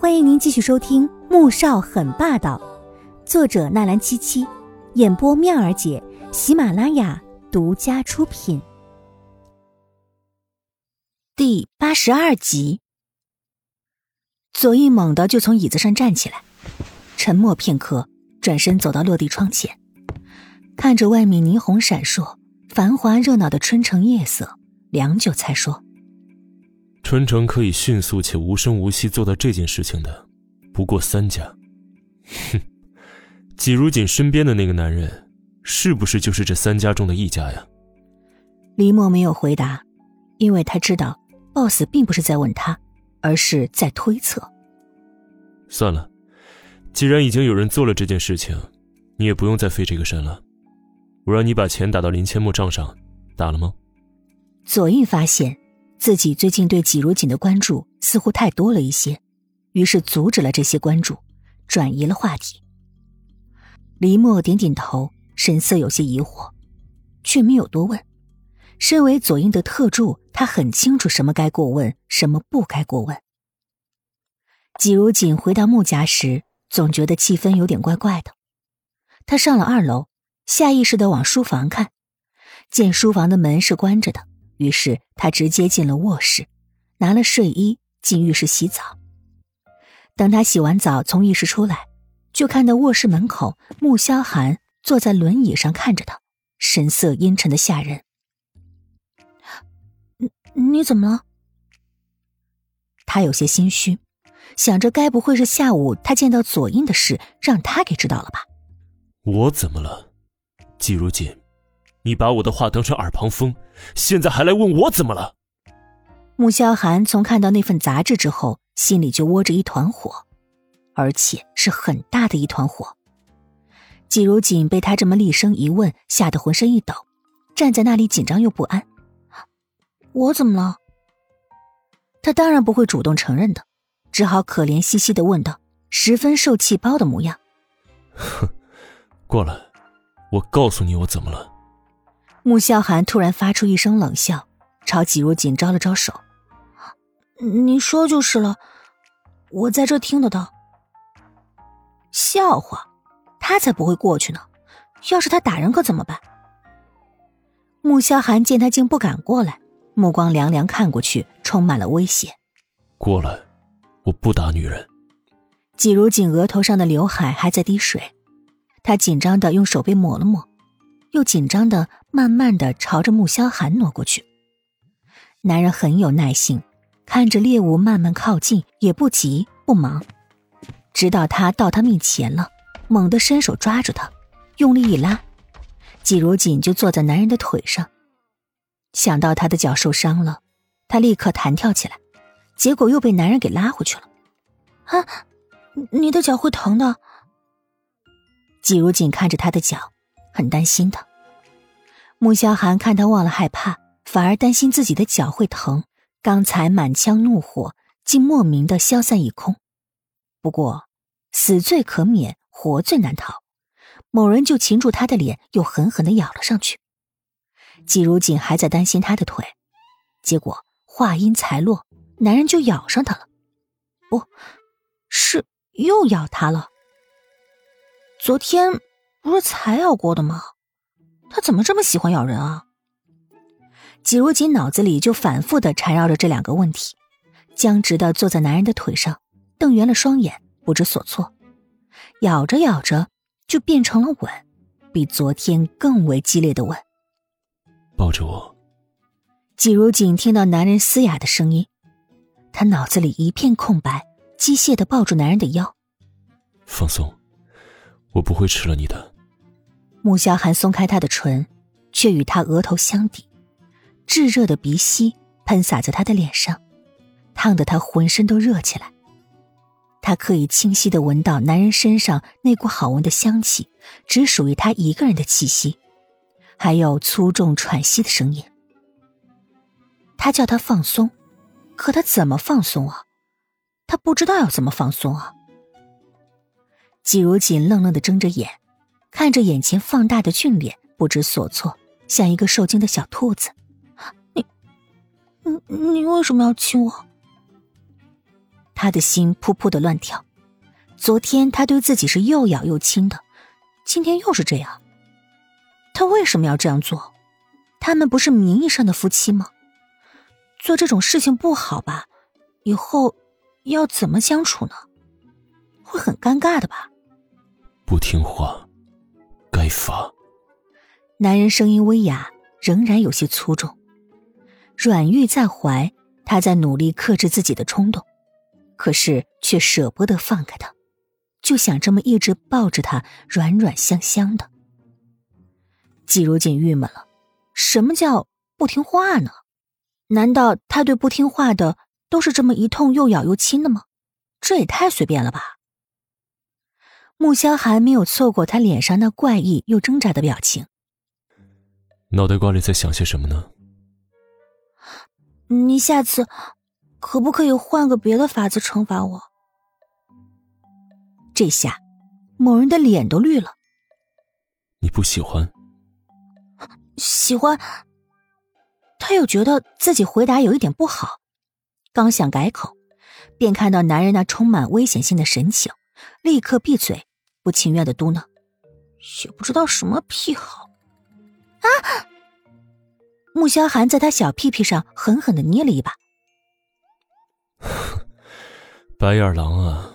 欢迎您继续收听《穆少很霸道》，作者纳兰七七，演播妙儿姐，喜马拉雅独家出品。第八十二集，左翼猛地就从椅子上站起来，沉默片刻，转身走到落地窗前，看着外面霓虹闪烁、繁华热闹的春城夜色，良久才说。春城可以迅速且无声无息做到这件事情的，不过三家。哼，季如锦身边的那个男人，是不是就是这三家中的一家呀？黎墨没有回答，因为他知道，boss 并不是在问他，而是在推测。算了，既然已经有人做了这件事情，你也不用再费这个神了。我让你把钱打到林千墨账上，打了吗？左印发现。自己最近对季如锦的关注似乎太多了一些，于是阻止了这些关注，转移了话题。黎墨点点头，神色有些疑惑，却没有多问。身为左英的特助，他很清楚什么该过问，什么不该过问。季如锦回到穆家时，总觉得气氛有点怪怪的。他上了二楼，下意识的往书房看，见书房的门是关着的。于是他直接进了卧室，拿了睡衣进浴室洗澡。等他洗完澡从浴室出来，就看到卧室门口穆萧寒坐在轮椅上看着他，神色阴沉的吓人。你你怎么了？他有些心虚，想着该不会是下午他见到左英的事让他给知道了吧？我怎么了？季如锦。你把我的话当成耳旁风，现在还来问我怎么了？穆萧寒从看到那份杂志之后，心里就窝着一团火，而且是很大的一团火。季如锦被他这么厉声一问，吓得浑身一抖，站在那里紧张又不安。我怎么了？他当然不会主动承认的，只好可怜兮兮的问道，十分受气包的模样。哼，过来，我告诉你我怎么了。穆萧寒突然发出一声冷笑，朝季如锦招了招手：“你说就是了，我在这听得到。”笑话，他才不会过去呢！要是他打人可怎么办？穆萧寒见他竟不敢过来，目光凉凉看过去，充满了威胁：“过来，我不打女人。”季如锦额头上的刘海还在滴水，他紧张的用手背抹了抹。又紧张的慢慢的朝着穆萧寒挪过去。男人很有耐性，看着猎物慢慢靠近，也不急不忙，直到他到他面前了，猛地伸手抓住他，用力一拉，季如锦就坐在男人的腿上。想到他的脚受伤了，他立刻弹跳起来，结果又被男人给拉回去了。啊，你的脚会疼的。季如锦看着他的脚。很担心的，穆萧寒看他忘了害怕，反而担心自己的脚会疼，刚才满腔怒火竟莫名的消散一空。不过，死罪可免，活罪难逃。某人就擒住他的脸，又狠狠的咬了上去。季如锦还在担心他的腿，结果话音才落，男人就咬上他了，不是又咬他了。昨天。不是才咬过的吗？他怎么这么喜欢咬人啊？季如锦脑子里就反复的缠绕着这两个问题，僵直的坐在男人的腿上，瞪圆了双眼，不知所措。咬着咬着，就变成了吻，比昨天更为激烈的吻。抱着我。季如锦听到男人嘶哑的声音，他脑子里一片空白，机械的抱住男人的腰，放松，我不会吃了你的。穆萧寒松开他的唇，却与他额头相抵，炙热的鼻息喷洒在他的脸上，烫得他浑身都热起来。他可以清晰的闻到男人身上那股好闻的香气，只属于他一个人的气息，还有粗重喘息的声音。他叫他放松，可他怎么放松啊？他不知道要怎么放松啊。季如锦愣愣的睁着眼。看着眼前放大的俊脸，不知所措，像一个受惊的小兔子。你，你，你为什么要亲我？他的心扑扑的乱跳。昨天他对自己是又咬又亲的，今天又是这样。他为什么要这样做？他们不是名义上的夫妻吗？做这种事情不好吧？以后要怎么相处呢？会很尴尬的吧？不听话，该罚。男人声音微哑，仍然有些粗重。软玉在怀，他在努力克制自己的冲动，可是却舍不得放开他，就想这么一直抱着他，软软香香的。季如锦郁闷了，什么叫不听话呢？难道他对不听话的都是这么一通又咬又亲的吗？这也太随便了吧！穆萧寒没有错过他脸上那怪异又挣扎的表情。脑袋瓜里在想些什么呢？你下次可不可以换个别的法子惩罚我？这下，某人的脸都绿了。你不喜欢？喜欢。他又觉得自己回答有一点不好，刚想改口，便看到男人那充满危险性的神情，立刻闭嘴，不情愿的嘟囔：“也不知道什么癖好。”啊！穆萧寒在他小屁屁上狠狠的捏了一把。白眼狼啊！